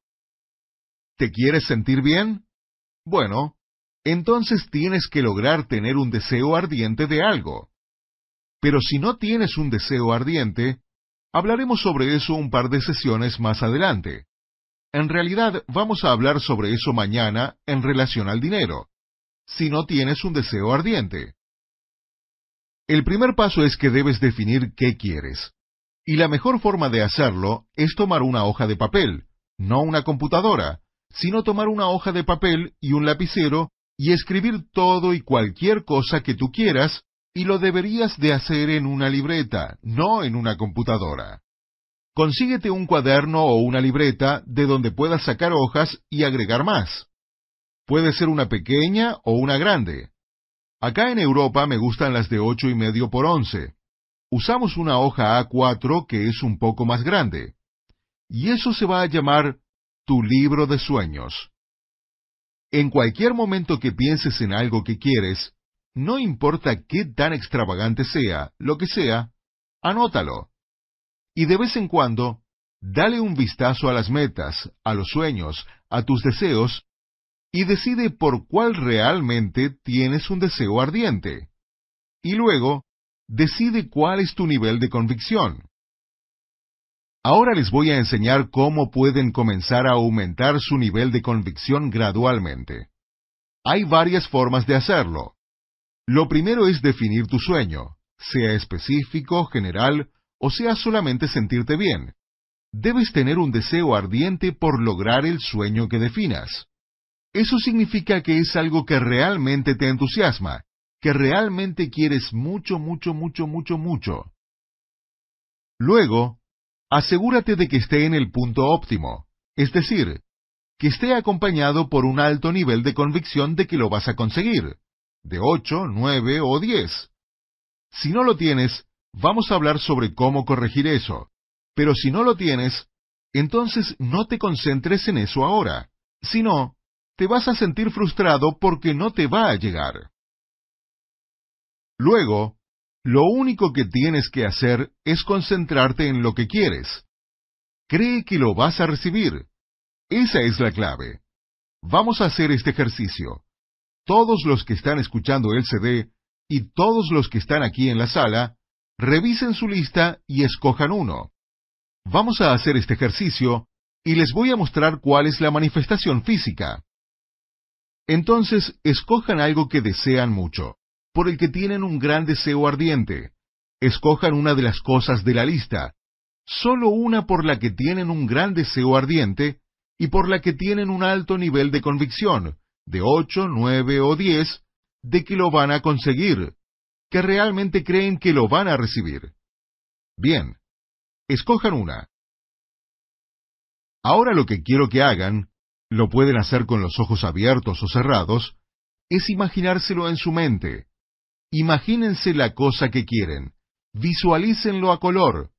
¿Te quieres sentir bien? Bueno, entonces tienes que lograr tener un deseo ardiente de algo. Pero si no tienes un deseo ardiente, hablaremos sobre eso un par de sesiones más adelante. En realidad vamos a hablar sobre eso mañana en relación al dinero, si no tienes un deseo ardiente. El primer paso es que debes definir qué quieres. Y la mejor forma de hacerlo es tomar una hoja de papel, no una computadora, sino tomar una hoja de papel y un lapicero y escribir todo y cualquier cosa que tú quieras, y lo deberías de hacer en una libreta, no en una computadora. Consíguete un cuaderno o una libreta de donde puedas sacar hojas y agregar más. Puede ser una pequeña o una grande. Acá en Europa me gustan las de ocho y medio por once. Usamos una hoja A4 que es un poco más grande. Y eso se va a llamar tu libro de sueños. En cualquier momento que pienses en algo que quieres, no importa qué tan extravagante sea, lo que sea, anótalo. Y de vez en cuando, dale un vistazo a las metas, a los sueños, a tus deseos, y decide por cuál realmente tienes un deseo ardiente. Y luego, decide cuál es tu nivel de convicción. Ahora les voy a enseñar cómo pueden comenzar a aumentar su nivel de convicción gradualmente. Hay varias formas de hacerlo. Lo primero es definir tu sueño, sea específico, general o sea solamente sentirte bien. Debes tener un deseo ardiente por lograr el sueño que definas. Eso significa que es algo que realmente te entusiasma, que realmente quieres mucho, mucho, mucho, mucho, mucho. Luego, asegúrate de que esté en el punto óptimo, es decir, que esté acompañado por un alto nivel de convicción de que lo vas a conseguir, de 8, 9 o 10. Si no lo tienes, vamos a hablar sobre cómo corregir eso, pero si no lo tienes, entonces no te concentres en eso ahora, sino, te vas a sentir frustrado porque no te va a llegar. Luego, lo único que tienes que hacer es concentrarte en lo que quieres. Cree que lo vas a recibir. Esa es la clave. Vamos a hacer este ejercicio. Todos los que están escuchando el CD y todos los que están aquí en la sala, revisen su lista y escojan uno. Vamos a hacer este ejercicio y les voy a mostrar cuál es la manifestación física. Entonces, escojan algo que desean mucho por el que tienen un gran deseo ardiente. Escojan una de las cosas de la lista, solo una por la que tienen un gran deseo ardiente y por la que tienen un alto nivel de convicción, de 8, 9 o 10, de que lo van a conseguir, que realmente creen que lo van a recibir. Bien, escojan una. Ahora lo que quiero que hagan, lo pueden hacer con los ojos abiertos o cerrados, es imaginárselo en su mente, Imagínense la cosa que quieren, visualícenlo a color,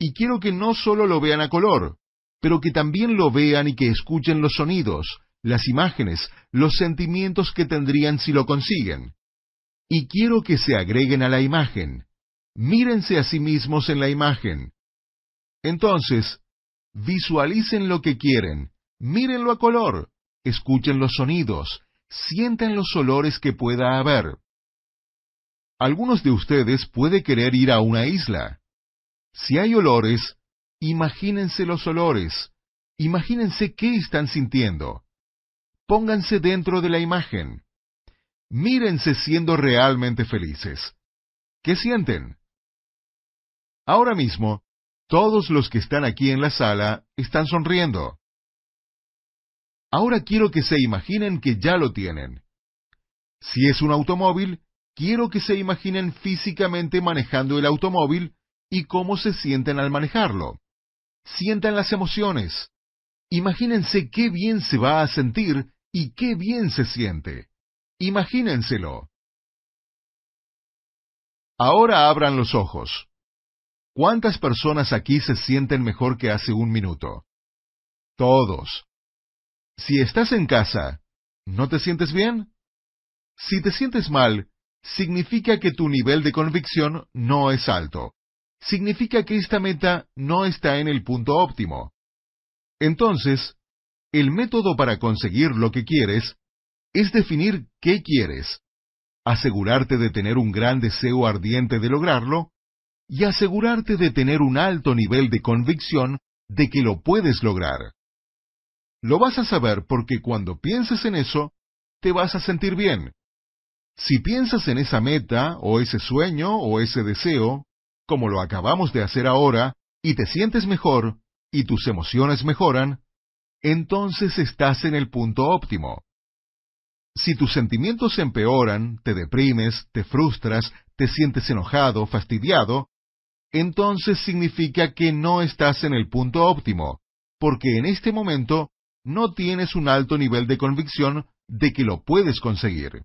y quiero que no solo lo vean a color, pero que también lo vean y que escuchen los sonidos, las imágenes, los sentimientos que tendrían si lo consiguen. Y quiero que se agreguen a la imagen. Mírense a sí mismos en la imagen. Entonces, visualicen lo que quieren, mírenlo a color, escuchen los sonidos, sientan los olores que pueda haber. Algunos de ustedes puede querer ir a una isla. Si hay olores, imagínense los olores. Imagínense qué están sintiendo. Pónganse dentro de la imagen. Mírense siendo realmente felices. ¿Qué sienten? Ahora mismo, todos los que están aquí en la sala están sonriendo. Ahora quiero que se imaginen que ya lo tienen. Si es un automóvil, quiero que se imaginen físicamente manejando el automóvil y cómo se sienten al manejarlo. Sientan las emociones. Imagínense qué bien se va a sentir y qué bien se siente. Imagínenselo. Ahora abran los ojos. ¿Cuántas personas aquí se sienten mejor que hace un minuto? Todos. Si estás en casa, ¿no te sientes bien? Si te sientes mal, significa que tu nivel de convicción no es alto. Significa que esta meta no está en el punto óptimo. Entonces, el método para conseguir lo que quieres es definir qué quieres, asegurarte de tener un gran deseo ardiente de lograrlo y asegurarte de tener un alto nivel de convicción de que lo puedes lograr. Lo vas a saber porque cuando pienses en eso, te vas a sentir bien. Si piensas en esa meta, o ese sueño, o ese deseo, como lo acabamos de hacer ahora, y te sientes mejor, y tus emociones mejoran, entonces estás en el punto óptimo. Si tus sentimientos empeoran, te deprimes, te frustras, te sientes enojado, fastidiado, entonces significa que no estás en el punto óptimo, porque en este momento no tienes un alto nivel de convicción de que lo puedes conseguir.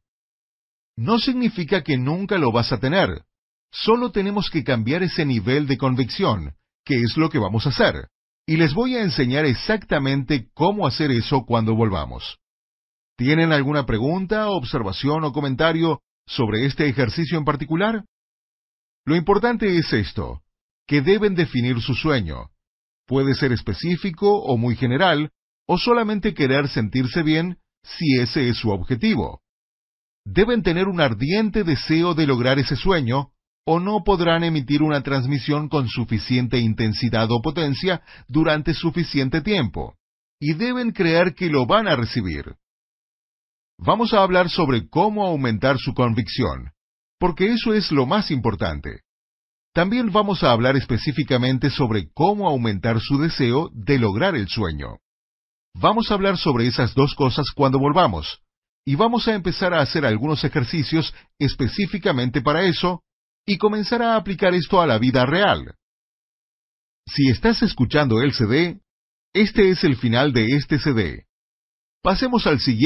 No significa que nunca lo vas a tener, solo tenemos que cambiar ese nivel de convicción, que es lo que vamos a hacer, y les voy a enseñar exactamente cómo hacer eso cuando volvamos. ¿Tienen alguna pregunta, observación o comentario sobre este ejercicio en particular? Lo importante es esto, que deben definir su sueño. Puede ser específico o muy general, o solamente querer sentirse bien si ese es su objetivo. Deben tener un ardiente deseo de lograr ese sueño, o no podrán emitir una transmisión con suficiente intensidad o potencia durante suficiente tiempo, y deben creer que lo van a recibir. Vamos a hablar sobre cómo aumentar su convicción, porque eso es lo más importante. También vamos a hablar específicamente sobre cómo aumentar su deseo de lograr el sueño. Vamos a hablar sobre esas dos cosas cuando volvamos, y vamos a empezar a hacer algunos ejercicios específicamente para eso, y comenzar a aplicar esto a la vida real. Si estás escuchando el CD, este es el final de este CD. Pasemos al siguiente